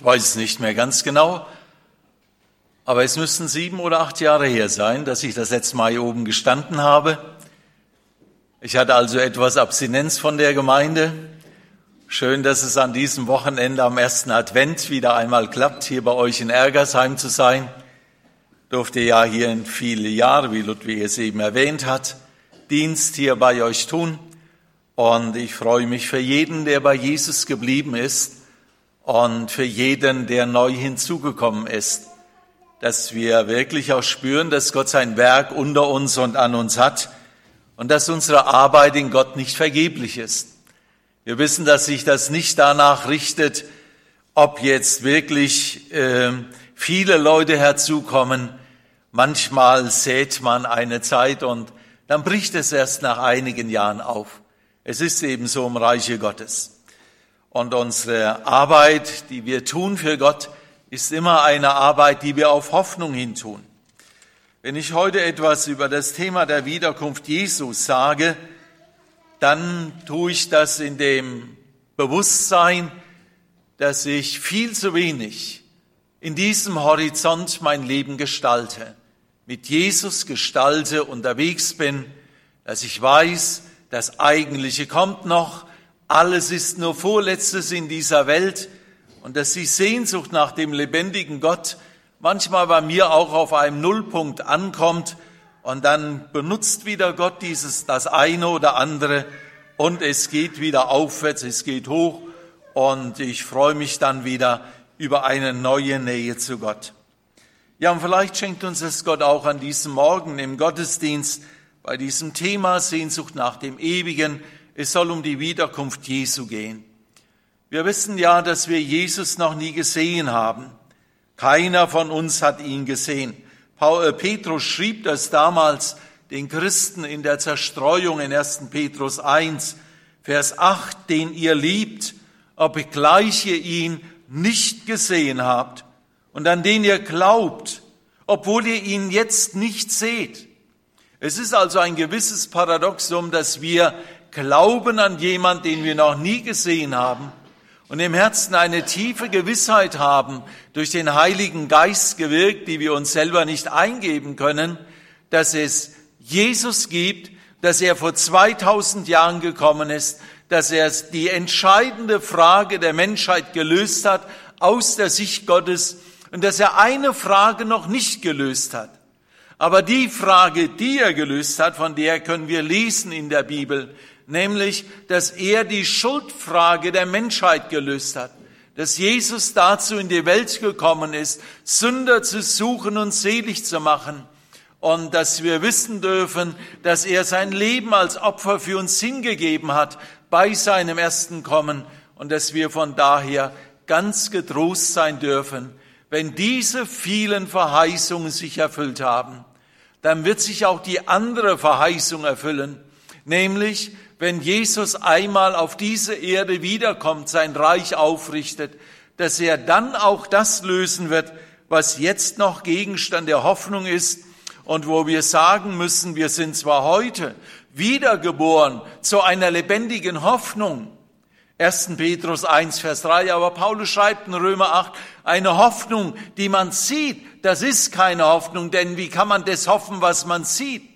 Ich weiß es nicht mehr ganz genau, aber es müssten sieben oder acht Jahre her sein, dass ich das letzte Mal hier oben gestanden habe. Ich hatte also etwas Abstinenz von der Gemeinde. Schön, dass es an diesem Wochenende am ersten Advent wieder einmal klappt, hier bei euch in Ergersheim zu sein. Durfte ja hier in viele Jahre, wie Ludwig es eben erwähnt hat, Dienst hier bei euch tun. Und ich freue mich für jeden, der bei Jesus geblieben ist und für jeden, der neu hinzugekommen ist, dass wir wirklich auch spüren, dass Gott sein Werk unter uns und an uns hat und dass unsere Arbeit in Gott nicht vergeblich ist. Wir wissen, dass sich das nicht danach richtet, ob jetzt wirklich äh, viele Leute herzukommen. Manchmal sät man eine Zeit und dann bricht es erst nach einigen Jahren auf. Es ist eben so im Reiche Gottes. Und unsere Arbeit, die wir tun für Gott, ist immer eine Arbeit, die wir auf Hoffnung hin tun. Wenn ich heute etwas über das Thema der Wiederkunft Jesus sage, dann tue ich das in dem Bewusstsein, dass ich viel zu wenig in diesem Horizont mein Leben gestalte, mit Jesus gestalte, unterwegs bin, dass ich weiß, das Eigentliche kommt noch, alles ist nur Vorletztes in dieser Welt und dass die Sehnsucht nach dem lebendigen Gott manchmal bei mir auch auf einem Nullpunkt ankommt und dann benutzt wieder Gott dieses, das eine oder andere und es geht wieder aufwärts, es geht hoch und ich freue mich dann wieder über eine neue Nähe zu Gott. Ja, und vielleicht schenkt uns das Gott auch an diesem Morgen im Gottesdienst bei diesem Thema Sehnsucht nach dem Ewigen. Es soll um die Wiederkunft Jesu gehen. Wir wissen ja, dass wir Jesus noch nie gesehen haben. Keiner von uns hat ihn gesehen. Äh, Petrus schrieb das damals den Christen in der Zerstreuung in 1. Petrus 1, Vers 8, den ihr liebt, obgleich ihr ihn nicht gesehen habt und an den ihr glaubt, obwohl ihr ihn jetzt nicht seht. Es ist also ein gewisses Paradoxum, dass wir glauben an jemand, den wir noch nie gesehen haben und im Herzen eine tiefe Gewissheit haben, durch den Heiligen Geist gewirkt, die wir uns selber nicht eingeben können, dass es Jesus gibt, dass er vor 2000 Jahren gekommen ist, dass er die entscheidende Frage der Menschheit gelöst hat aus der Sicht Gottes und dass er eine Frage noch nicht gelöst hat. Aber die Frage, die er gelöst hat, von der können wir lesen in der Bibel, nämlich, dass er die Schuldfrage der Menschheit gelöst hat, dass Jesus dazu in die Welt gekommen ist, Sünder zu suchen und selig zu machen. Und dass wir wissen dürfen, dass er sein Leben als Opfer für uns hingegeben hat bei seinem ersten Kommen. Und dass wir von daher ganz getrost sein dürfen, wenn diese vielen Verheißungen sich erfüllt haben, dann wird sich auch die andere Verheißung erfüllen, nämlich wenn Jesus einmal auf diese Erde wiederkommt, sein Reich aufrichtet, dass er dann auch das lösen wird, was jetzt noch Gegenstand der Hoffnung ist und wo wir sagen müssen, wir sind zwar heute wiedergeboren zu einer lebendigen Hoffnung, 1. Petrus 1, Vers 3, aber Paulus schreibt in Römer 8, eine Hoffnung, die man sieht, das ist keine Hoffnung, denn wie kann man das hoffen, was man sieht?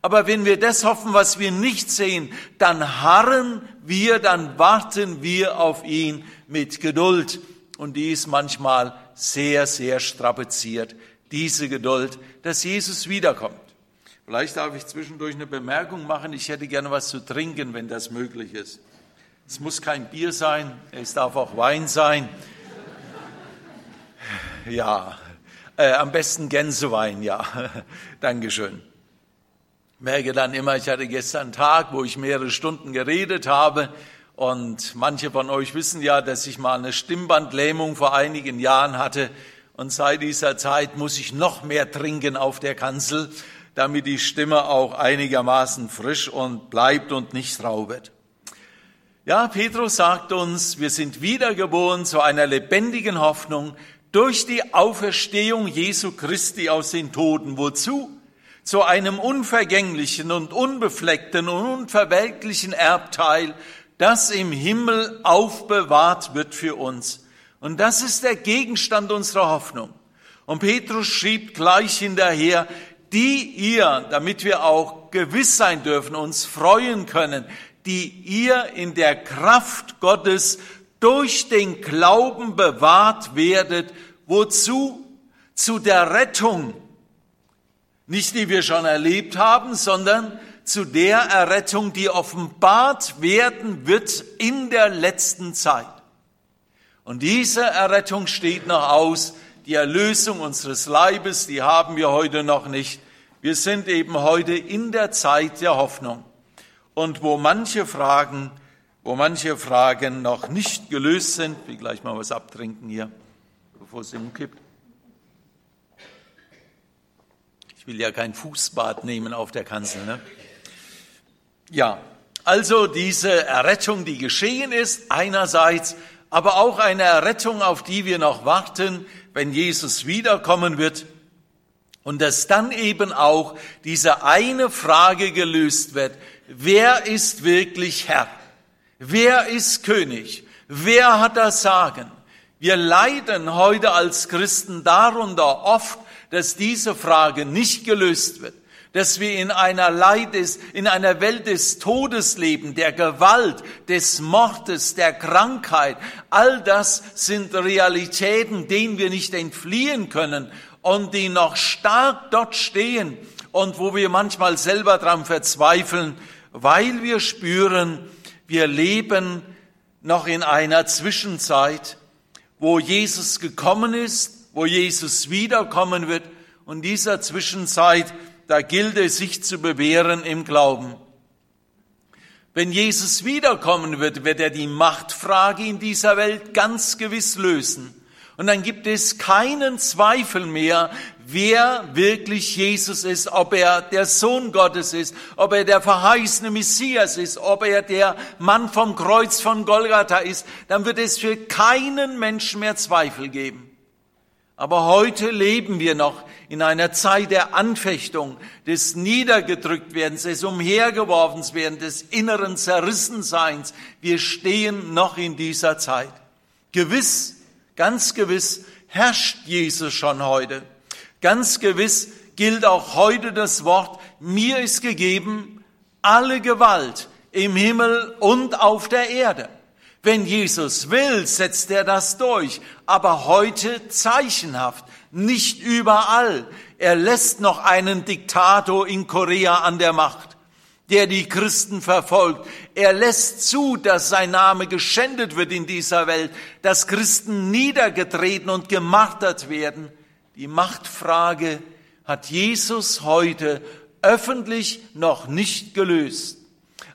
Aber wenn wir das hoffen, was wir nicht sehen, dann harren wir, dann warten wir auf ihn mit Geduld. Und die ist manchmal sehr, sehr strapaziert, diese Geduld, dass Jesus wiederkommt. Vielleicht darf ich zwischendurch eine Bemerkung machen. Ich hätte gerne was zu trinken, wenn das möglich ist. Es muss kein Bier sein, es darf auch Wein sein. Ja, äh, am besten Gänsewein, ja. Dankeschön merke dann immer, ich hatte gestern einen Tag, wo ich mehrere Stunden geredet habe. Und manche von euch wissen ja, dass ich mal eine Stimmbandlähmung vor einigen Jahren hatte. Und seit dieser Zeit muss ich noch mehr trinken auf der Kanzel, damit die Stimme auch einigermaßen frisch und bleibt und nicht raubet. Ja, Petrus sagt uns, wir sind wiedergeboren zu einer lebendigen Hoffnung durch die Auferstehung Jesu Christi aus den Toten. Wozu? Zu einem unvergänglichen und unbefleckten und unverwelklichen Erbteil, das im Himmel aufbewahrt wird für uns. Und das ist der Gegenstand unserer Hoffnung. Und Petrus schrieb gleich hinterher, die ihr, damit wir auch gewiss sein dürfen, uns freuen können, die ihr in der Kraft Gottes durch den Glauben bewahrt werdet, wozu? Zu der Rettung, nicht die wir schon erlebt haben, sondern zu der Errettung, die offenbart werden wird in der letzten Zeit. Und diese Errettung steht noch aus, die Erlösung unseres Leibes, die haben wir heute noch nicht. Wir sind eben heute in der Zeit der Hoffnung. Und wo manche Fragen, wo manche Fragen noch nicht gelöst sind, wie gleich mal was abtrinken hier, bevor es umkippt. Ich will ja kein Fußbad nehmen auf der Kanzel, ne? Ja, also diese Errettung, die geschehen ist, einerseits, aber auch eine Errettung, auf die wir noch warten, wenn Jesus wiederkommen wird. Und dass dann eben auch diese eine Frage gelöst wird, wer ist wirklich Herr? Wer ist König? Wer hat das Sagen? Wir leiden heute als Christen darunter oft, dass diese Frage nicht gelöst wird dass wir in einer Leid des, in einer Welt des Todes leben, der Gewalt, des Mordes, der Krankheit. All das sind Realitäten, denen wir nicht entfliehen können und die noch stark dort stehen und wo wir manchmal selber dran verzweifeln, weil wir spüren, wir leben noch in einer Zwischenzeit, wo Jesus gekommen ist, wo Jesus wiederkommen wird und dieser Zwischenzeit da gilt es, sich zu bewähren im Glauben. Wenn Jesus wiederkommen wird, wird er die Machtfrage in dieser Welt ganz gewiss lösen. Und dann gibt es keinen Zweifel mehr, wer wirklich Jesus ist, ob er der Sohn Gottes ist, ob er der verheißene Messias ist, ob er der Mann vom Kreuz von Golgatha ist, dann wird es für keinen Menschen mehr Zweifel geben. Aber heute leben wir noch in einer Zeit der Anfechtung, des Niedergedrücktwerdens, des Umhergeworfens werden, des inneren Zerrissenseins. Wir stehen noch in dieser Zeit. Gewiss, ganz gewiss herrscht Jesus schon heute. Ganz gewiss gilt auch heute das Wort, mir ist gegeben alle Gewalt im Himmel und auf der Erde. Wenn Jesus will, setzt er das durch, aber heute zeichenhaft, nicht überall. Er lässt noch einen Diktator in Korea an der Macht, der die Christen verfolgt. Er lässt zu, dass sein Name geschändet wird in dieser Welt, dass Christen niedergetreten und gemartert werden. Die Machtfrage hat Jesus heute öffentlich noch nicht gelöst.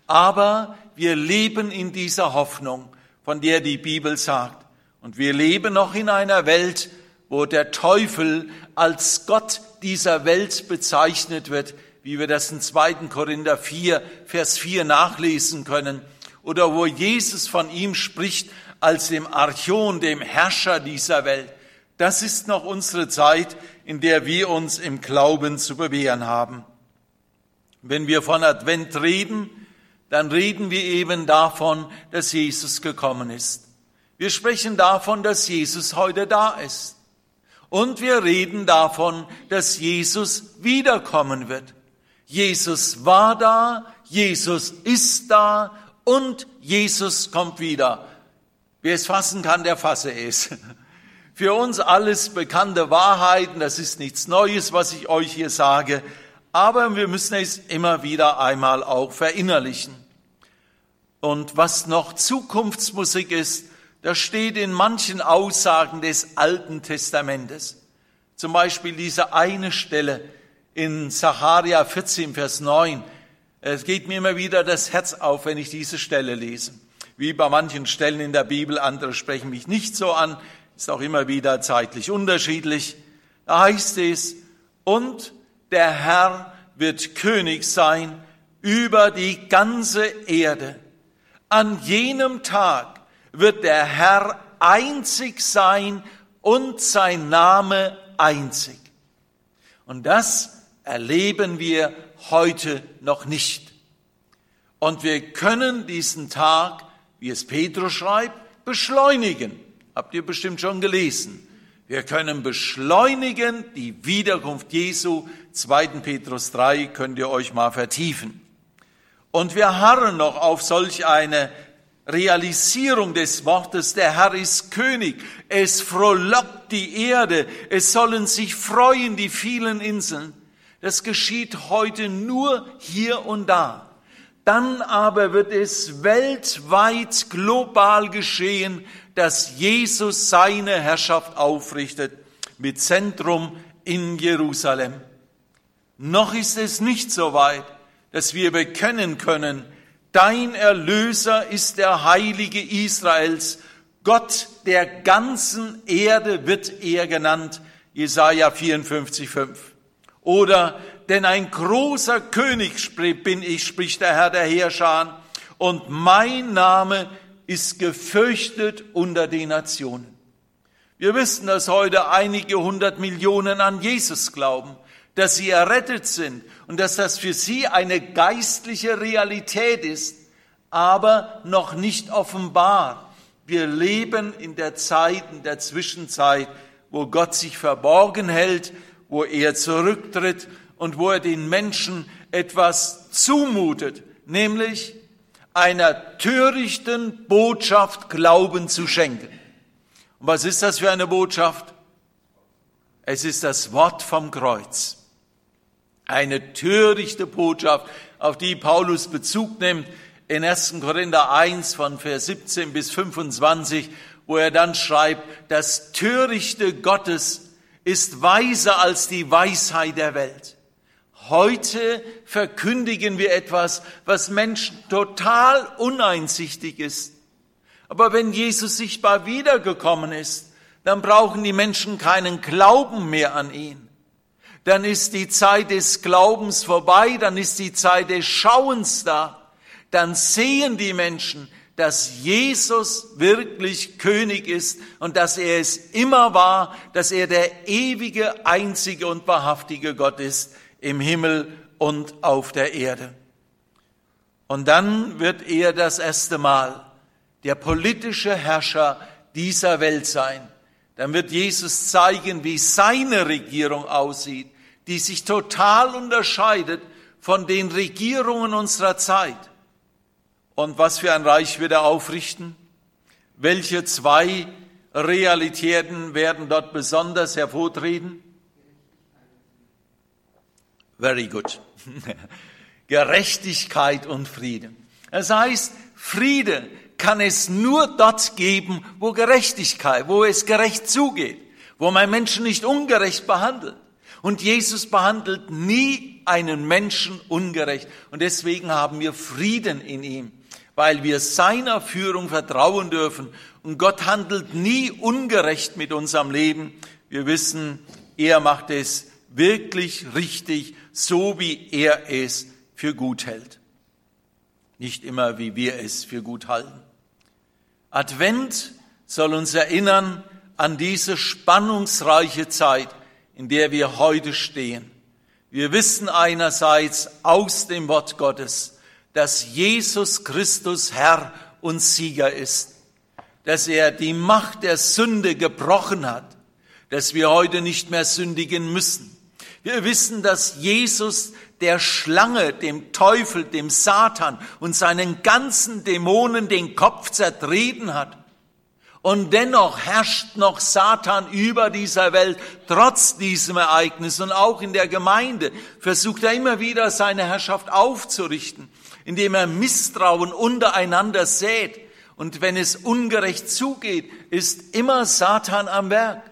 Aber wir leben in dieser Hoffnung von der die Bibel sagt. Und wir leben noch in einer Welt, wo der Teufel als Gott dieser Welt bezeichnet wird, wie wir das in 2. Korinther 4, Vers 4 nachlesen können, oder wo Jesus von ihm spricht als dem Archon, dem Herrscher dieser Welt. Das ist noch unsere Zeit, in der wir uns im Glauben zu bewähren haben. Wenn wir von Advent reden, dann reden wir eben davon, dass Jesus gekommen ist. Wir sprechen davon, dass Jesus heute da ist. Und wir reden davon, dass Jesus wiederkommen wird. Jesus war da, Jesus ist da und Jesus kommt wieder. Wer es fassen kann, der fasse es. Für uns alles bekannte Wahrheiten, das ist nichts Neues, was ich euch hier sage, aber wir müssen es immer wieder einmal auch verinnerlichen. Und was noch Zukunftsmusik ist, das steht in manchen Aussagen des Alten Testamentes. Zum Beispiel diese eine Stelle in Sacharia 14, Vers 9. Es geht mir immer wieder das Herz auf, wenn ich diese Stelle lese. Wie bei manchen Stellen in der Bibel, andere sprechen mich nicht so an, ist auch immer wieder zeitlich unterschiedlich. Da heißt es, und der Herr wird König sein über die ganze Erde. An jenem Tag wird der Herr einzig sein und sein Name einzig. Und das erleben wir heute noch nicht. Und wir können diesen Tag, wie es Petrus schreibt, beschleunigen. Habt ihr bestimmt schon gelesen. Wir können beschleunigen die Wiederkunft Jesu. 2. Petrus 3 könnt ihr euch mal vertiefen. Und wir harren noch auf solch eine Realisierung des Wortes, der Herr ist König. Es frohlockt die Erde. Es sollen sich freuen die vielen Inseln. Das geschieht heute nur hier und da. Dann aber wird es weltweit global geschehen, dass Jesus seine Herrschaft aufrichtet mit Zentrum in Jerusalem. Noch ist es nicht so weit, dass wir bekennen können, dein Erlöser ist der Heilige Israels, Gott der ganzen Erde wird er genannt, Jesaja 54, 5. Oder, denn ein großer König bin ich, spricht der Herr der Heerscharen, und mein Name ist gefürchtet unter den Nationen. Wir wissen, dass heute einige hundert Millionen an Jesus glauben, dass sie errettet sind und dass das für sie eine geistliche Realität ist, aber noch nicht offenbar. Wir leben in der Zeit, in der Zwischenzeit, wo Gott sich verborgen hält, wo er zurücktritt und wo er den Menschen etwas zumutet, nämlich einer törichten Botschaft Glauben zu schenken. Und was ist das für eine Botschaft? Es ist das Wort vom Kreuz. Eine törichte Botschaft, auf die Paulus Bezug nimmt in 1. Korinther 1 von Vers 17 bis 25, wo er dann schreibt, das Törichte Gottes ist weiser als die Weisheit der Welt. Heute verkündigen wir etwas, was Menschen total uneinsichtig ist. Aber wenn Jesus sichtbar wiedergekommen ist, dann brauchen die Menschen keinen Glauben mehr an ihn. Dann ist die Zeit des Glaubens vorbei, dann ist die Zeit des Schauens da. Dann sehen die Menschen, dass Jesus wirklich König ist und dass er es immer war, dass er der ewige, einzige und wahrhaftige Gott ist im Himmel und auf der Erde. Und dann wird er das erste Mal der politische Herrscher dieser Welt sein. Dann wird Jesus zeigen, wie seine Regierung aussieht, die sich total unterscheidet von den Regierungen unserer Zeit. Und was für ein Reich wird er aufrichten? Welche zwei Realitäten werden dort besonders hervortreten? Very good. Gerechtigkeit und Frieden. Das heißt, Friede kann es nur dort geben, wo Gerechtigkeit, wo es gerecht zugeht, wo man Menschen nicht ungerecht behandelt. Und Jesus behandelt nie einen Menschen ungerecht. Und deswegen haben wir Frieden in ihm, weil wir seiner Führung vertrauen dürfen. Und Gott handelt nie ungerecht mit unserem Leben. Wir wissen, er macht es wirklich richtig so wie er es für gut hält. Nicht immer, wie wir es für gut halten. Advent soll uns erinnern an diese spannungsreiche Zeit, in der wir heute stehen. Wir wissen einerseits aus dem Wort Gottes, dass Jesus Christus Herr und Sieger ist, dass er die Macht der Sünde gebrochen hat, dass wir heute nicht mehr sündigen müssen, wir wissen, dass Jesus der Schlange, dem Teufel, dem Satan und seinen ganzen Dämonen den Kopf zertreten hat. Und dennoch herrscht noch Satan über dieser Welt, trotz diesem Ereignis. Und auch in der Gemeinde versucht er immer wieder seine Herrschaft aufzurichten, indem er Misstrauen untereinander sät. Und wenn es ungerecht zugeht, ist immer Satan am Werk.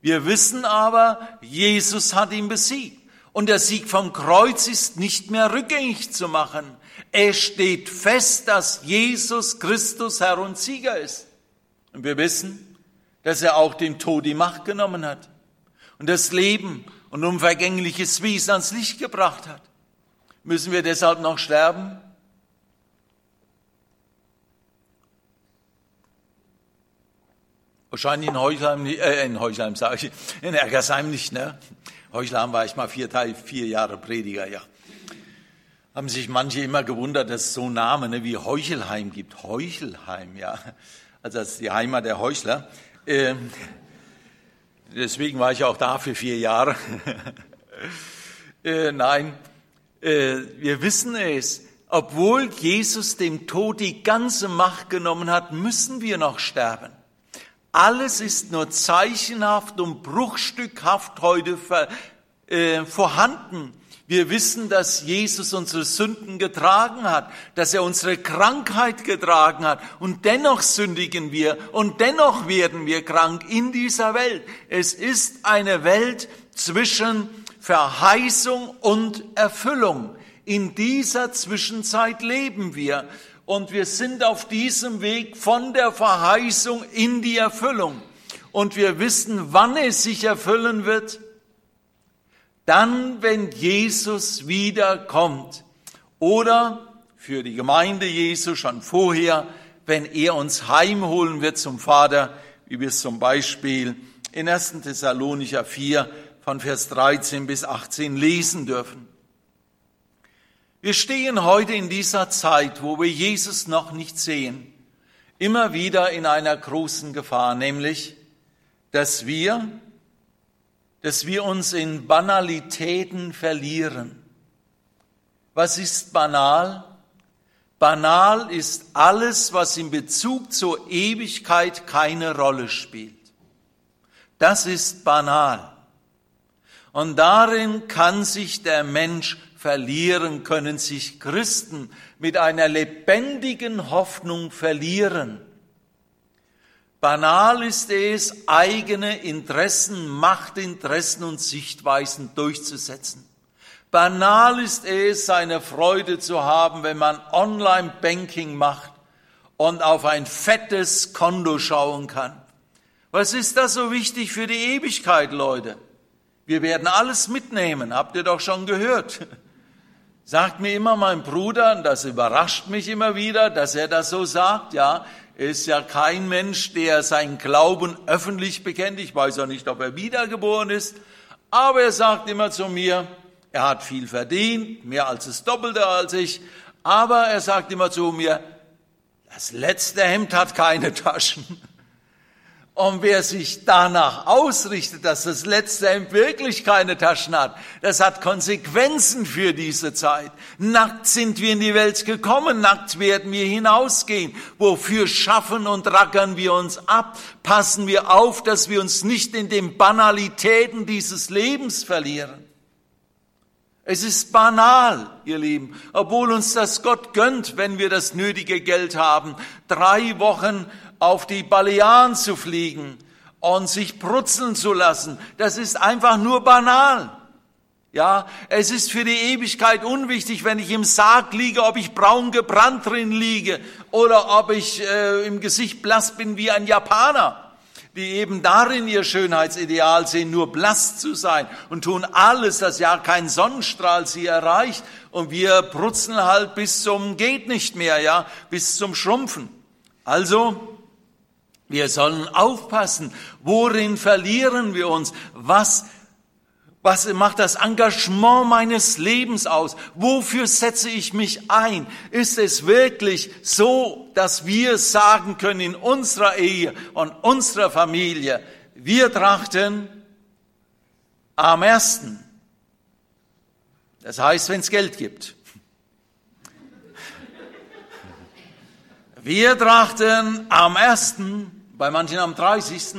Wir wissen aber, Jesus hat ihn besiegt. Und der Sieg vom Kreuz ist nicht mehr rückgängig zu machen. Es steht fest, dass Jesus Christus Herr und Sieger ist. Und wir wissen, dass er auch dem Tod die Macht genommen hat und das Leben und unvergängliches Wesen ans Licht gebracht hat. Müssen wir deshalb noch sterben? Wahrscheinlich in Heuchelheim, äh, in Heuchelheim sage ich, in Ergersheim nicht, ne? Heuchelheim war ich mal vier, vier Jahre Prediger, ja. Haben sich manche immer gewundert, dass es so Namen ne, wie Heuchelheim gibt. Heuchelheim, ja. Also das ist die Heimat der Heuchler. Ähm, deswegen war ich auch da für vier Jahre. äh, nein, äh, wir wissen es, obwohl Jesus dem Tod die ganze Macht genommen hat, müssen wir noch sterben. Alles ist nur zeichenhaft und bruchstückhaft heute äh, vorhanden. Wir wissen, dass Jesus unsere Sünden getragen hat, dass er unsere Krankheit getragen hat und dennoch sündigen wir und dennoch werden wir krank in dieser Welt. Es ist eine Welt zwischen Verheißung und Erfüllung. In dieser Zwischenzeit leben wir und wir sind auf diesem Weg von der Verheißung in die Erfüllung. Und wir wissen, wann es sich erfüllen wird dann, wenn Jesus wiederkommt. Oder für die Gemeinde Jesu schon vorher, wenn er uns heimholen wird zum Vater, wie wir es zum Beispiel in 1. Thessalonicher 4 von Vers 13 bis 18 lesen dürfen. Wir stehen heute in dieser Zeit, wo wir Jesus noch nicht sehen, immer wieder in einer großen Gefahr, nämlich, dass wir dass wir uns in Banalitäten verlieren. Was ist banal? Banal ist alles, was in Bezug zur Ewigkeit keine Rolle spielt. Das ist banal. Und darin kann sich der Mensch verlieren, können sich Christen mit einer lebendigen Hoffnung verlieren. Banal ist es, eigene Interessen, Machtinteressen und Sichtweisen durchzusetzen. Banal ist es, seine Freude zu haben, wenn man Online-Banking macht und auf ein fettes Konto schauen kann. Was ist das so wichtig für die Ewigkeit, Leute? Wir werden alles mitnehmen, habt ihr doch schon gehört. Sagt mir immer mein Bruder, und das überrascht mich immer wieder, dass er das so sagt, ja, ist ja kein Mensch, der seinen Glauben öffentlich bekennt. Ich weiß auch nicht, ob er wiedergeboren ist. Aber er sagt immer zu mir, er hat viel verdient, mehr als das Doppelte als ich. Aber er sagt immer zu mir, das letzte Hemd hat keine Taschen. Und wer sich danach ausrichtet, dass das letzte Hemd wirklich keine Taschen hat, das hat Konsequenzen für diese Zeit. Nackt sind wir in die Welt gekommen, nackt werden wir hinausgehen. Wofür schaffen und rackern wir uns ab? Passen wir auf, dass wir uns nicht in den Banalitäten dieses Lebens verlieren. Es ist banal, ihr Lieben, obwohl uns das Gott gönnt, wenn wir das nötige Geld haben. Drei Wochen auf die Balearen zu fliegen und sich brutzeln zu lassen, das ist einfach nur banal. Ja, es ist für die Ewigkeit unwichtig, wenn ich im Sarg liege, ob ich braun gebrannt drin liege oder ob ich äh, im Gesicht blass bin wie ein Japaner die eben darin ihr Schönheitsideal sehen, nur blass zu sein und tun alles, dass ja kein Sonnenstrahl sie erreicht und wir brutzeln halt bis zum geht nicht mehr, ja, bis zum Schrumpfen. Also, wir sollen aufpassen, worin verlieren wir uns, was was macht das Engagement meines Lebens aus? Wofür setze ich mich ein? Ist es wirklich so, dass wir sagen können in unserer Ehe und unserer Familie, wir trachten am ersten. Das heißt, wenn es Geld gibt. Wir trachten am ersten bei manchen am 30.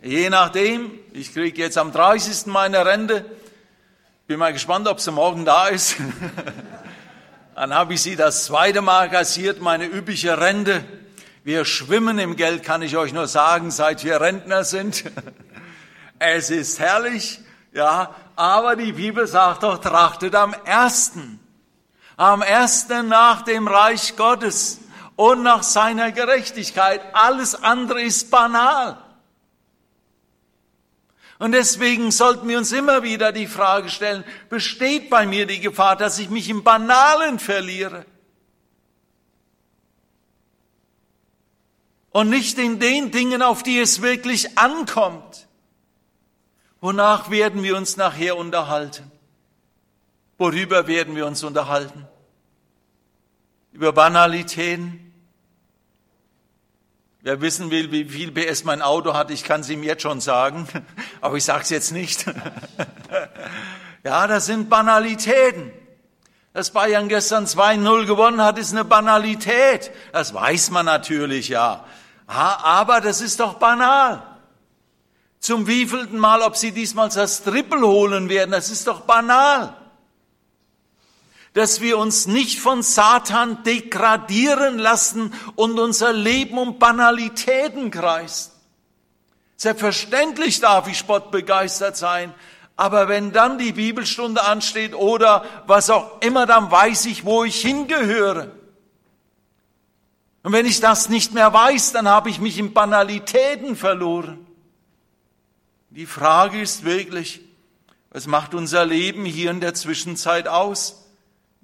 Je nachdem, ich kriege jetzt am 30. meine Rente. Bin mal gespannt, ob sie morgen da ist. Dann habe ich sie das zweite Mal kassiert, meine übliche Rente. Wir schwimmen im Geld, kann ich euch nur sagen, seit wir Rentner sind. Es ist herrlich, ja, aber die Bibel sagt doch, trachtet am ersten. Am ersten nach dem Reich Gottes und nach seiner Gerechtigkeit. Alles andere ist banal. Und deswegen sollten wir uns immer wieder die Frage stellen, besteht bei mir die Gefahr, dass ich mich im Banalen verliere? Und nicht in den Dingen, auf die es wirklich ankommt. Wonach werden wir uns nachher unterhalten? Worüber werden wir uns unterhalten? Über Banalitäten? Wer wissen will, wie viel PS mein Auto hat, ich kann es ihm jetzt schon sagen, aber ich sage es jetzt nicht. ja, das sind Banalitäten. Dass Bayern gestern 2-0 gewonnen hat, ist eine Banalität. Das weiß man natürlich, ja. Aber das ist doch banal. Zum wievielten Mal, ob sie diesmal das Triple holen werden, das ist doch banal. Dass wir uns nicht von Satan degradieren lassen und unser Leben um Banalitäten kreist. Selbstverständlich darf ich spottbegeistert sein, aber wenn dann die Bibelstunde ansteht oder was auch immer, dann weiß ich, wo ich hingehöre. Und wenn ich das nicht mehr weiß, dann habe ich mich in Banalitäten verloren. Die Frage ist wirklich, was macht unser Leben hier in der Zwischenzeit aus?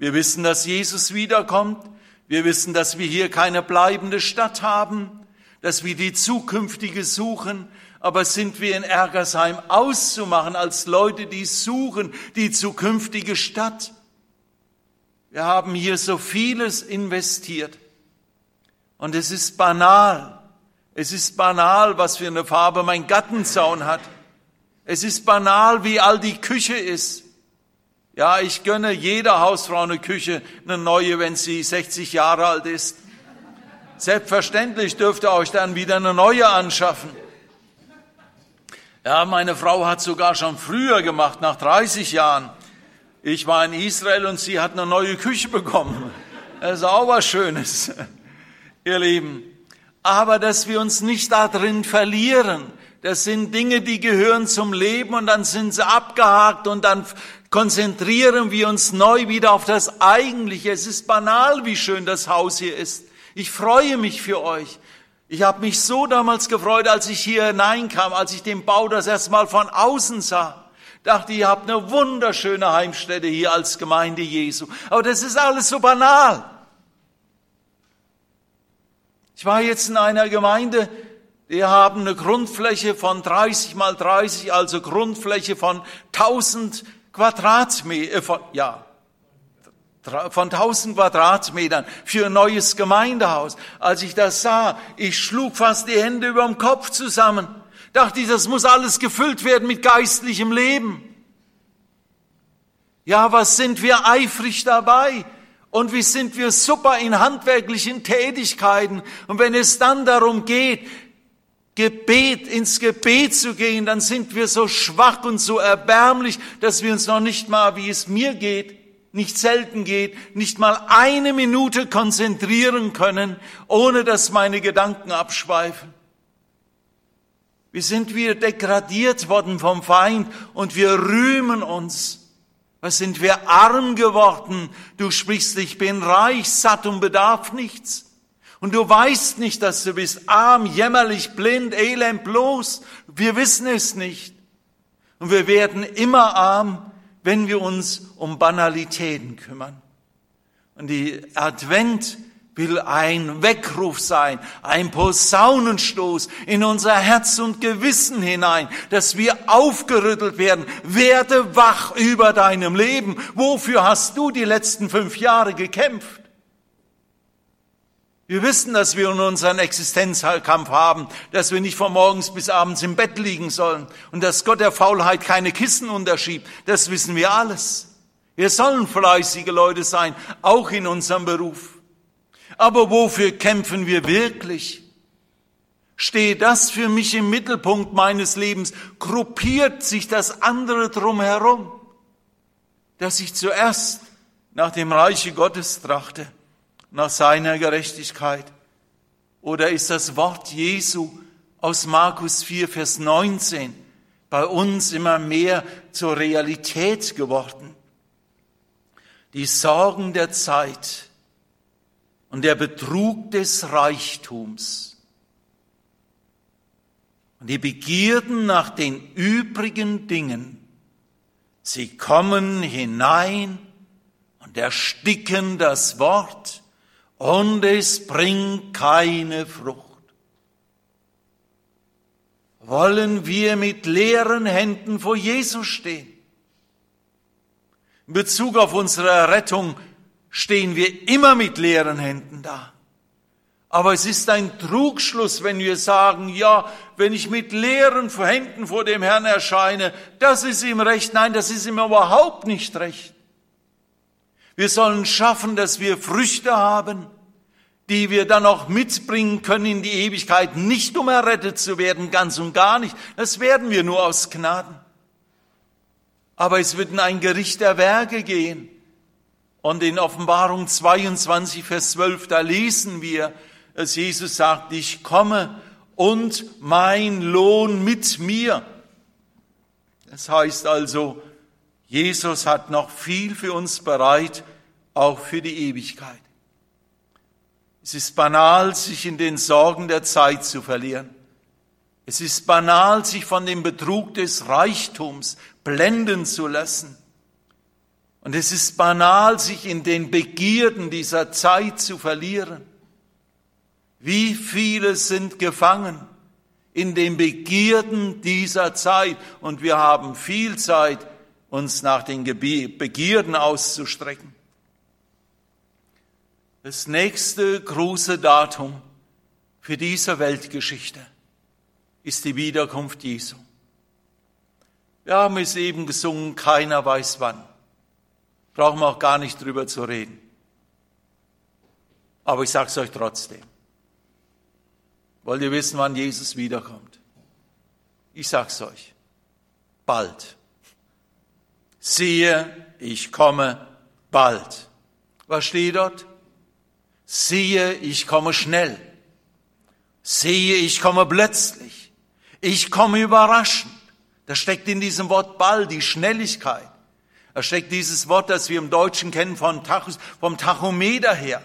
Wir wissen, dass Jesus wiederkommt. Wir wissen, dass wir hier keine bleibende Stadt haben, dass wir die zukünftige suchen, aber sind wir in Ergersheim auszumachen als Leute, die suchen die zukünftige Stadt? Wir haben hier so vieles investiert und es ist banal. Es ist banal, was für eine Farbe mein Gartenzaun hat. Es ist banal, wie all die Küche ist. Ja, ich gönne jeder Hausfrau eine Küche, eine neue, wenn sie 60 Jahre alt ist. Selbstverständlich dürft ihr euch dann wieder eine neue anschaffen. Ja, meine Frau hat sogar schon früher gemacht, nach 30 Jahren. Ich war in Israel und sie hat eine neue Küche bekommen. Das ist auch was Schönes, ihr Lieben. Aber dass wir uns nicht darin verlieren, das sind Dinge, die gehören zum Leben und dann sind sie abgehakt und dann konzentrieren wir uns neu wieder auf das Eigentliche. Es ist banal, wie schön das Haus hier ist. Ich freue mich für euch. Ich habe mich so damals gefreut, als ich hier hineinkam, als ich den Bau das erste Mal von außen sah. Dachte, ihr habt eine wunderschöne Heimstätte hier als Gemeinde Jesu. Aber das ist alles so banal. Ich war jetzt in einer Gemeinde, die haben eine Grundfläche von 30 mal 30, also Grundfläche von 1000 Quadratmeter, äh, ja, von 1000 Quadratmetern für ein neues Gemeindehaus. Als ich das sah, ich schlug fast die Hände über dem Kopf zusammen. Dachte ich, das muss alles gefüllt werden mit geistlichem Leben. Ja, was sind wir eifrig dabei? Und wie sind wir super in handwerklichen Tätigkeiten? Und wenn es dann darum geht, Gebet, ins Gebet zu gehen, dann sind wir so schwach und so erbärmlich, dass wir uns noch nicht mal, wie es mir geht, nicht selten geht, nicht mal eine Minute konzentrieren können, ohne dass meine Gedanken abschweifen. Wie sind wir degradiert worden vom Feind und wir rühmen uns. Was sind wir arm geworden? Du sprichst, ich bin reich, satt und bedarf nichts. Und du weißt nicht, dass du bist arm, jämmerlich, blind, elend, bloß. Wir wissen es nicht. Und wir werden immer arm, wenn wir uns um Banalitäten kümmern. Und die Advent will ein Weckruf sein, ein Posaunenstoß in unser Herz und Gewissen hinein, dass wir aufgerüttelt werden. Werde wach über deinem Leben. Wofür hast du die letzten fünf Jahre gekämpft? Wir wissen, dass wir unseren Existenzkampf haben, dass wir nicht von morgens bis abends im Bett liegen sollen und dass Gott der Faulheit keine Kissen unterschiebt. Das wissen wir alles. Wir sollen fleißige Leute sein, auch in unserem Beruf. Aber wofür kämpfen wir wirklich? Steht das für mich im Mittelpunkt meines Lebens? Gruppiert sich das andere drumherum? Dass ich zuerst nach dem Reiche Gottes trachte nach seiner Gerechtigkeit? Oder ist das Wort Jesu aus Markus 4, Vers 19 bei uns immer mehr zur Realität geworden? Die Sorgen der Zeit und der Betrug des Reichtums und die Begierden nach den übrigen Dingen, sie kommen hinein und ersticken das Wort und es bringt keine Frucht. Wollen wir mit leeren Händen vor Jesus stehen? In Bezug auf unsere Rettung stehen wir immer mit leeren Händen da. Aber es ist ein Trugschluss, wenn wir sagen, ja, wenn ich mit leeren Händen vor dem Herrn erscheine, das ist ihm recht. Nein, das ist ihm überhaupt nicht recht. Wir sollen schaffen, dass wir Früchte haben, die wir dann auch mitbringen können in die Ewigkeit, nicht um errettet zu werden, ganz und gar nicht. Das werden wir nur aus Gnaden. Aber es wird in ein Gericht der Werke gehen. Und in Offenbarung 22, Vers 12, da lesen wir, dass Jesus sagt, ich komme und mein Lohn mit mir. Das heißt also, Jesus hat noch viel für uns bereit, auch für die Ewigkeit. Es ist banal, sich in den Sorgen der Zeit zu verlieren. Es ist banal, sich von dem Betrug des Reichtums blenden zu lassen. Und es ist banal, sich in den Begierden dieser Zeit zu verlieren. Wie viele sind gefangen in den Begierden dieser Zeit und wir haben viel Zeit, uns nach den Begierden auszustrecken. Das nächste große Datum für diese Weltgeschichte ist die Wiederkunft Jesu. Wir haben es eben gesungen, keiner weiß wann. Brauchen wir auch gar nicht drüber zu reden. Aber ich sage es euch trotzdem. Wollt ihr wissen, wann Jesus wiederkommt? Ich sag's euch. Bald. Siehe, ich komme bald. Was steht dort? Siehe, ich komme schnell. Siehe, ich komme plötzlich. Ich komme überraschend. Da steckt in diesem Wort bald die Schnelligkeit. Da steckt dieses Wort, das wir im Deutschen kennen vom Tachometer her.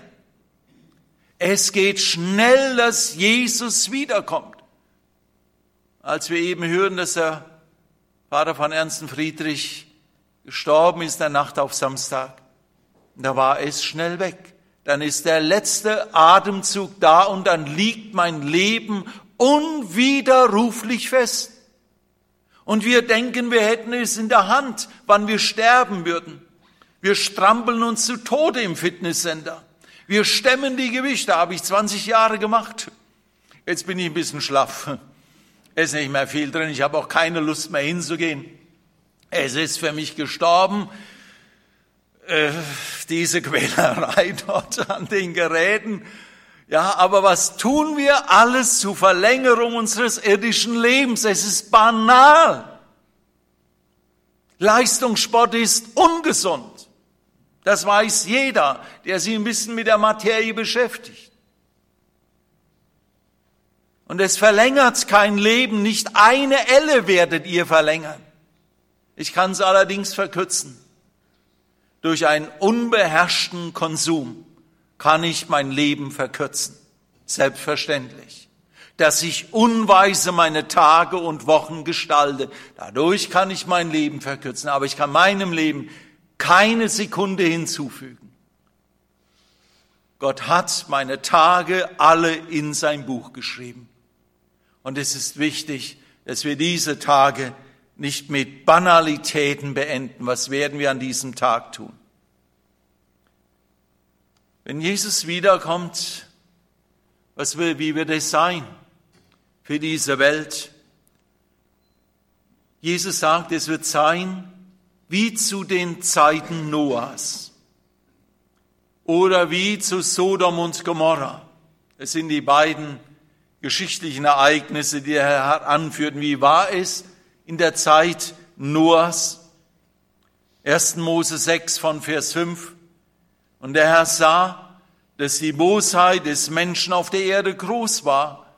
Es geht schnell, dass Jesus wiederkommt. Als wir eben hören, dass der Vater von Ernsten Friedrich gestorben ist, der Nacht auf Samstag, da war es schnell weg. Dann ist der letzte Atemzug da und dann liegt mein Leben unwiderruflich fest. Und wir denken, wir hätten es in der Hand, wann wir sterben würden. Wir strampeln uns zu Tode im Fitnesscenter. Wir stemmen die Gewichte, habe ich 20 Jahre gemacht. Jetzt bin ich ein bisschen schlaff. Es ist nicht mehr viel drin, ich habe auch keine Lust mehr hinzugehen. Es ist für mich gestorben, äh, diese Quälerei dort an den Geräten. Ja, aber was tun wir alles zur Verlängerung unseres irdischen Lebens? Es ist banal. Leistungssport ist ungesund. Das weiß jeder, der sich ein bisschen mit der Materie beschäftigt. Und es verlängert kein Leben, nicht eine Elle werdet ihr verlängern. Ich kann es allerdings verkürzen. Durch einen unbeherrschten Konsum kann ich mein Leben verkürzen. Selbstverständlich. Dass ich unweise meine Tage und Wochen gestalte. Dadurch kann ich mein Leben verkürzen. Aber ich kann meinem Leben keine Sekunde hinzufügen. Gott hat meine Tage alle in sein Buch geschrieben. Und es ist wichtig, dass wir diese Tage nicht mit Banalitäten beenden. Was werden wir an diesem Tag tun? Wenn Jesus wiederkommt, was will, wie wird es sein für diese Welt? Jesus sagt, es wird sein wie zu den Zeiten Noahs oder wie zu Sodom und Gomorra. Es sind die beiden geschichtlichen Ereignisse, die Herr anführt. Wie war es in der Zeit Noahs? 1. Mose 6 von Vers 5. Und der Herr sah, dass die Bosheit des Menschen auf der Erde groß war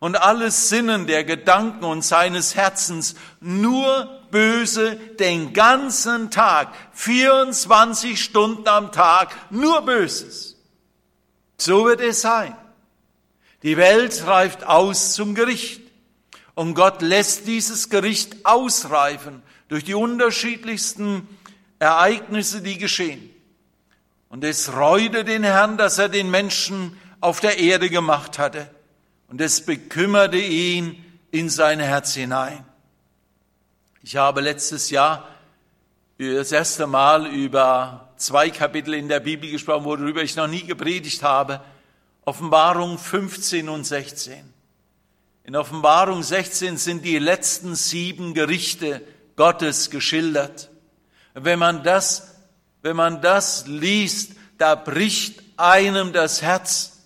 und alles Sinnen der Gedanken und seines Herzens nur böse den ganzen Tag, 24 Stunden am Tag, nur Böses. So wird es sein. Die Welt reift aus zum Gericht und Gott lässt dieses Gericht ausreifen durch die unterschiedlichsten Ereignisse, die geschehen. Und es reute den Herrn, dass er den Menschen auf der Erde gemacht hatte und es bekümmerte ihn in sein Herz hinein. Ich habe letztes Jahr das erste Mal über zwei Kapitel in der Bibel gesprochen, worüber ich noch nie gepredigt habe. Offenbarung 15 und 16. In Offenbarung 16 sind die letzten sieben Gerichte Gottes geschildert. Wenn man das, wenn man das liest, da bricht einem das Herz.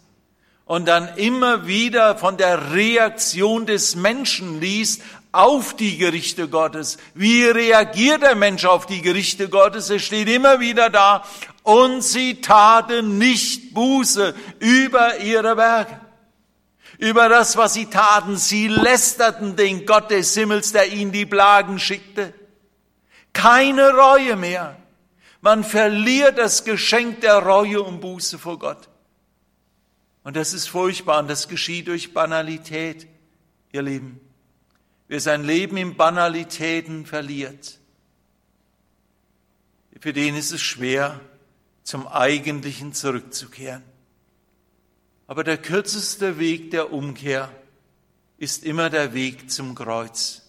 Und dann immer wieder von der Reaktion des Menschen liest auf die Gerichte Gottes. Wie reagiert der Mensch auf die Gerichte Gottes? Es steht immer wieder da, und sie taten nicht Buße über ihre Werke über das, was sie taten. Sie lästerten den Gott des Himmels, der ihnen die Plagen schickte. Keine Reue mehr. Man verliert das Geschenk der Reue und Buße vor Gott. Und das ist furchtbar und das geschieht durch Banalität, ihr Lieben. Wer sein Leben in Banalitäten verliert, für den ist es schwer, zum Eigentlichen zurückzukehren. Aber der kürzeste Weg der Umkehr ist immer der Weg zum Kreuz.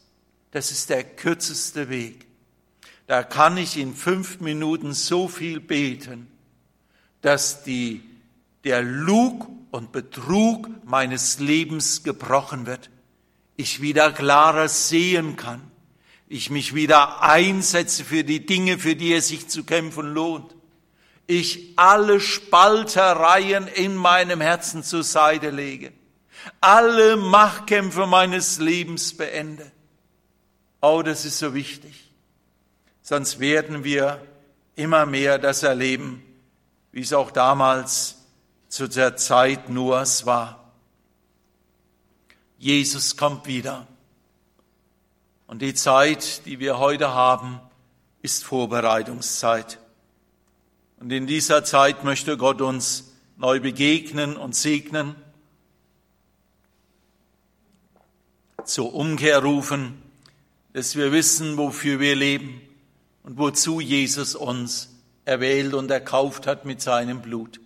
Das ist der kürzeste Weg. Da kann ich in fünf Minuten so viel beten, dass die, der Lug und Betrug meines Lebens gebrochen wird. Ich wieder klarer sehen kann. Ich mich wieder einsetze für die Dinge, für die es sich zu kämpfen lohnt. Ich alle Spaltereien in meinem Herzen zur Seite lege. Alle Machtkämpfe meines Lebens beende. Oh, das ist so wichtig sonst werden wir immer mehr das erleben, wie es auch damals zu der Zeit Noahs war. Jesus kommt wieder. Und die Zeit, die wir heute haben, ist Vorbereitungszeit. Und in dieser Zeit möchte Gott uns neu begegnen und segnen, zur Umkehr rufen, dass wir wissen, wofür wir leben und wozu Jesus uns erwählt und erkauft hat mit seinem Blut.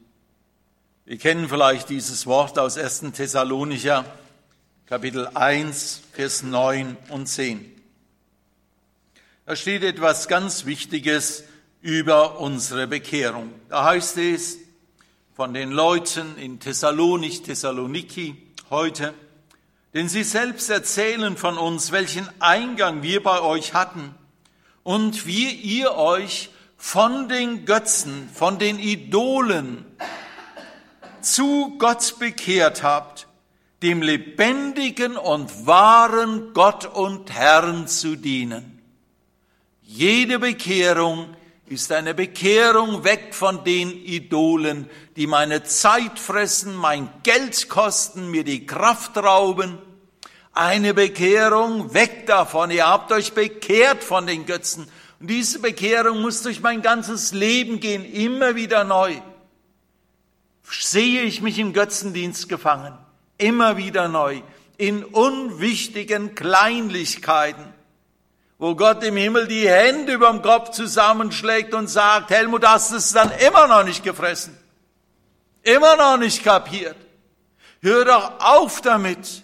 Wir kennen vielleicht dieses Wort aus 1. Thessalonicher, Kapitel 1, Vers 9 und 10. Da steht etwas ganz Wichtiges über unsere Bekehrung. Da heißt es von den Leuten in Thessalonich, Thessaloniki heute, denn sie selbst erzählen von uns, welchen Eingang wir bei euch hatten und wie ihr euch von den Götzen, von den Idolen zu Gott bekehrt habt, dem lebendigen und wahren Gott und Herrn zu dienen. Jede Bekehrung ist eine Bekehrung weg von den Idolen, die meine Zeit fressen, mein Geld kosten, mir die Kraft rauben, eine Bekehrung weg davon. Ihr habt euch bekehrt von den Götzen. Und diese Bekehrung muss durch mein ganzes Leben gehen, immer wieder neu. Sehe ich mich im Götzendienst gefangen, immer wieder neu, in unwichtigen Kleinlichkeiten, wo Gott im Himmel die Hände überm Kopf zusammenschlägt und sagt, Helmut, hast du es dann immer noch nicht gefressen, immer noch nicht kapiert. Hör doch auf damit.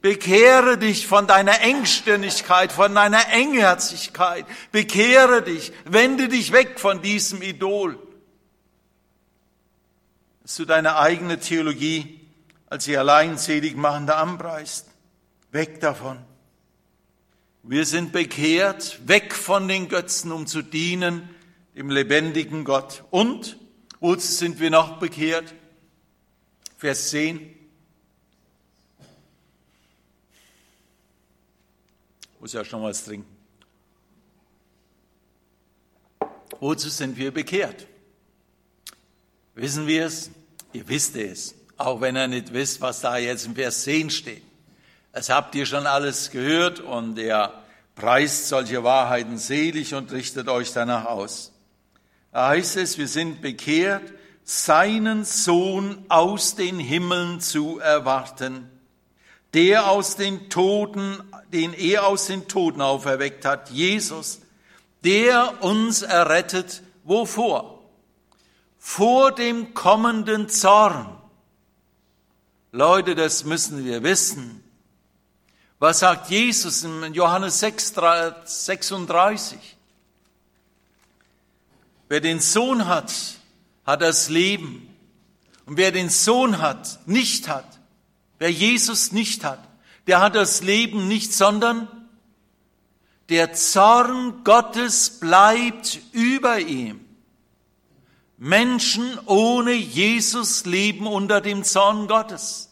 Bekehre dich von deiner Engstirnigkeit, von deiner Engherzigkeit. Bekehre dich, wende dich weg von diesem Idol. Dass du deine eigene Theologie als sie allein selig machende anpreist. Weg davon. Wir sind bekehrt, weg von den Götzen, um zu dienen dem lebendigen Gott. Und, wozu sind wir noch bekehrt? Vers 10. Muss ja schon was trinken. Wozu sind wir bekehrt? Wissen wir es? Ihr wisst es, auch wenn ihr nicht wisst, was da jetzt im Vers 10 steht. Das habt ihr schon alles gehört und er preist solche Wahrheiten selig und richtet euch danach aus. Da heißt es, wir sind bekehrt, seinen Sohn aus den Himmeln zu erwarten, der aus den Toten, den er aus den Toten auferweckt hat, Jesus, der uns errettet, wovor? Vor dem kommenden Zorn. Leute, das müssen wir wissen. Was sagt Jesus in Johannes 6, 36? Wer den Sohn hat, hat das Leben. Und wer den Sohn hat, nicht hat, wer Jesus nicht hat, der hat das Leben nicht, sondern der Zorn Gottes bleibt über ihm. Menschen ohne Jesus leben unter dem Zorn Gottes.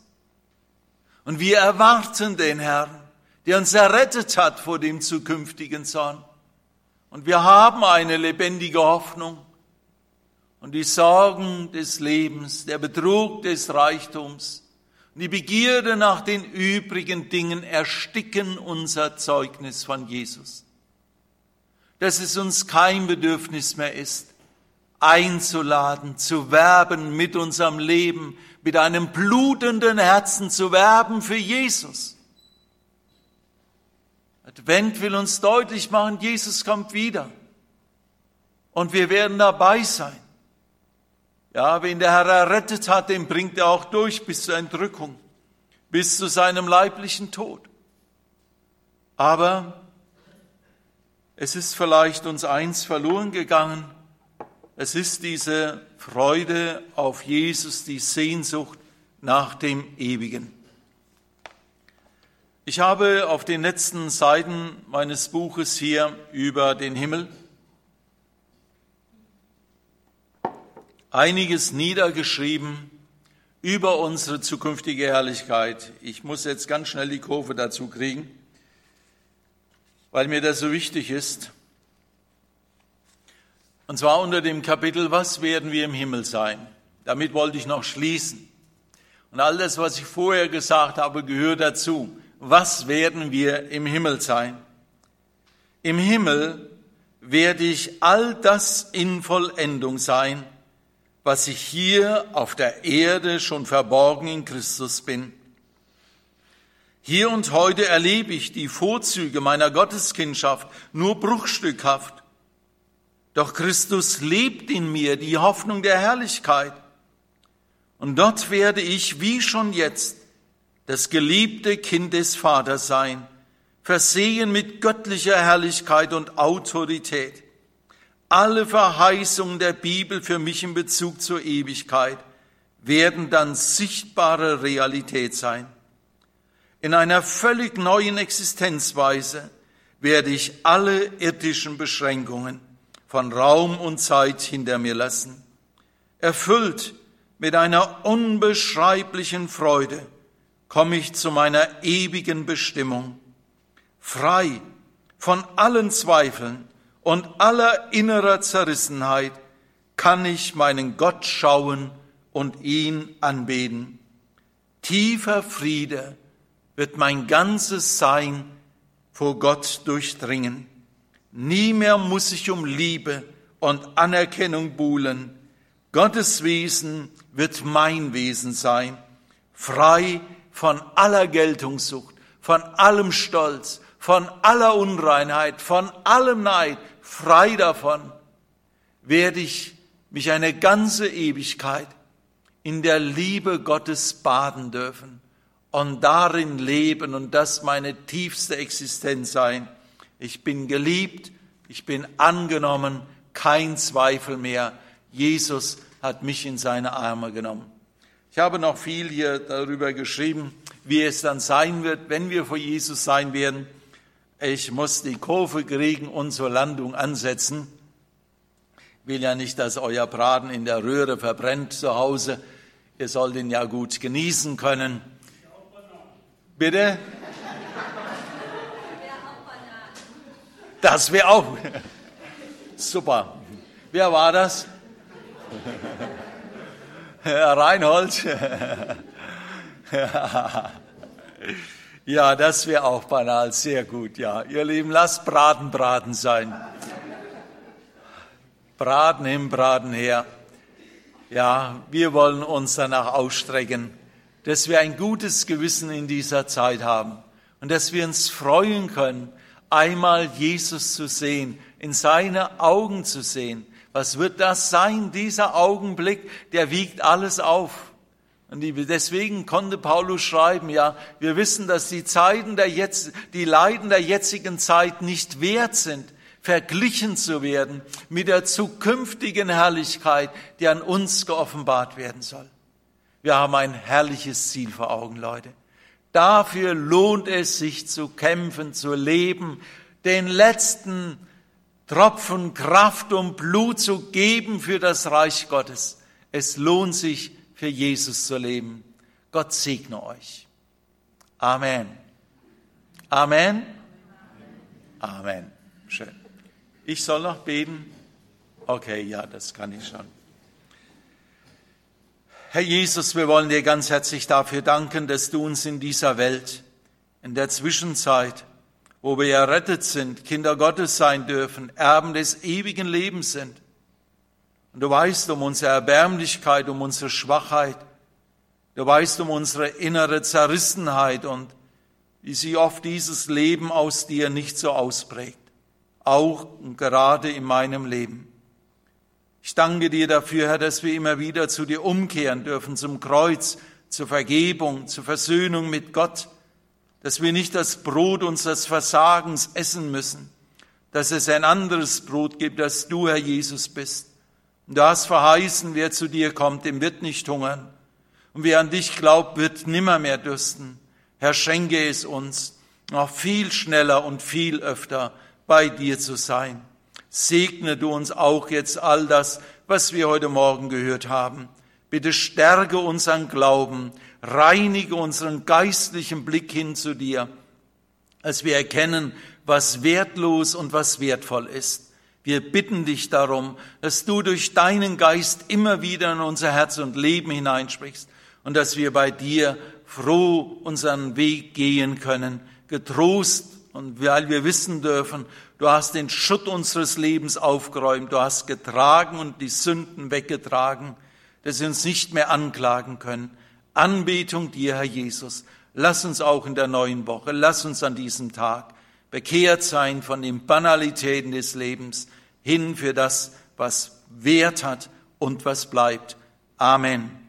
Und wir erwarten den Herrn, der uns errettet hat vor dem zukünftigen Zorn. Und wir haben eine lebendige Hoffnung. Und die Sorgen des Lebens, der Betrug des Reichtums die Begierde nach den übrigen Dingen ersticken unser Zeugnis von Jesus. Dass es uns kein Bedürfnis mehr ist, einzuladen, zu werben mit unserem Leben, mit einem blutenden Herzen zu werben für Jesus. Advent will uns deutlich machen, Jesus kommt wieder. Und wir werden dabei sein. Ja, wen der Herr errettet hat, den bringt er auch durch bis zur Entrückung, bis zu seinem leiblichen Tod. Aber es ist vielleicht uns eins verloren gegangen. Es ist diese Freude auf Jesus, die Sehnsucht nach dem Ewigen. Ich habe auf den letzten Seiten meines Buches hier über den Himmel einiges niedergeschrieben über unsere zukünftige Herrlichkeit. Ich muss jetzt ganz schnell die Kurve dazu kriegen, weil mir das so wichtig ist. Und zwar unter dem Kapitel, was werden wir im Himmel sein? Damit wollte ich noch schließen. Und all das, was ich vorher gesagt habe, gehört dazu. Was werden wir im Himmel sein? Im Himmel werde ich all das in Vollendung sein, was ich hier auf der Erde schon verborgen in Christus bin. Hier und heute erlebe ich die Vorzüge meiner Gotteskindschaft nur bruchstückhaft. Doch Christus lebt in mir die Hoffnung der Herrlichkeit. Und dort werde ich, wie schon jetzt, das geliebte Kind des Vaters sein, versehen mit göttlicher Herrlichkeit und Autorität alle Verheißungen der Bibel für mich in Bezug zur Ewigkeit werden dann sichtbare Realität sein. In einer völlig neuen Existenzweise werde ich alle irdischen Beschränkungen von Raum und Zeit hinter mir lassen. Erfüllt mit einer unbeschreiblichen Freude komme ich zu meiner ewigen Bestimmung, frei von allen Zweifeln und aller innerer Zerrissenheit kann ich meinen Gott schauen und ihn anbeten. Tiefer Friede wird mein ganzes Sein vor Gott durchdringen. Nie mehr muss ich um Liebe und Anerkennung buhlen. Gottes Wesen wird mein Wesen sein, frei von aller Geltungssucht, von allem Stolz, von aller Unreinheit, von allem Neid, frei davon, werde ich mich eine ganze Ewigkeit in der Liebe Gottes baden dürfen und darin leben und das meine tiefste Existenz sein. Ich bin geliebt, ich bin angenommen, kein Zweifel mehr. Jesus hat mich in seine Arme genommen. Ich habe noch viel hier darüber geschrieben, wie es dann sein wird, wenn wir vor Jesus sein werden ich muss die Kurve kriegen und zur Landung ansetzen. Will ja nicht, dass euer Braten in der Röhre verbrennt zu Hause. Ihr sollt ihn ja gut genießen können. Bitte? Das wäre auch. Super. Wer war das? Herr Reinhold. ja. Das wäre auch banal, sehr gut, ja. Ihr Lieben, lasst Braten Braten sein. Braten hin, Braten her. Ja, wir wollen uns danach ausstrecken, dass wir ein gutes Gewissen in dieser Zeit haben und dass wir uns freuen können, einmal Jesus zu sehen, in seine Augen zu sehen. Was wird das sein, dieser Augenblick, der wiegt alles auf. Und deswegen konnte Paulus schreiben, ja, wir wissen, dass die Zeiten der jetzt, die Leiden der jetzigen Zeit nicht wert sind, verglichen zu werden mit der zukünftigen Herrlichkeit, die an uns geoffenbart werden soll. Wir haben ein herrliches Ziel vor Augen, Leute. Dafür lohnt es sich zu kämpfen, zu leben, den letzten Tropfen Kraft und Blut zu geben für das Reich Gottes. Es lohnt sich, für Jesus zu leben. Gott segne euch. Amen. Amen. Amen. Schön. Ich soll noch beten? Okay, ja, das kann ich schon. Herr Jesus, wir wollen dir ganz herzlich dafür danken, dass du uns in dieser Welt, in der Zwischenzeit, wo wir errettet sind, Kinder Gottes sein dürfen, Erben des ewigen Lebens sind. Und du weißt um unsere Erbärmlichkeit, um unsere Schwachheit. Du weißt um unsere innere Zerrissenheit und wie sie oft dieses Leben aus dir nicht so ausprägt. Auch und gerade in meinem Leben. Ich danke dir dafür, Herr, dass wir immer wieder zu dir umkehren dürfen, zum Kreuz, zur Vergebung, zur Versöhnung mit Gott, dass wir nicht das Brot unseres Versagens essen müssen, dass es ein anderes Brot gibt, dass du, Herr Jesus, bist. Und du hast verheißen, wer zu dir kommt, dem wird nicht hungern. Und wer an dich glaubt, wird nimmer mehr dürsten. Herr, schenke es uns, noch viel schneller und viel öfter bei dir zu sein. Segne du uns auch jetzt all das, was wir heute Morgen gehört haben. Bitte stärke unseren Glauben, reinige unseren geistlichen Blick hin zu dir, als wir erkennen, was wertlos und was wertvoll ist. Wir bitten dich darum, dass du durch deinen Geist immer wieder in unser Herz und Leben hineinsprichst und dass wir bei dir froh unseren Weg gehen können, getrost und weil wir wissen dürfen, Du hast den Schutt unseres Lebens aufgeräumt. Du hast getragen und die Sünden weggetragen, dass sie uns nicht mehr anklagen können. Anbetung dir, Herr Jesus. Lass uns auch in der neuen Woche, lass uns an diesem Tag bekehrt sein von den Banalitäten des Lebens hin für das, was Wert hat und was bleibt. Amen.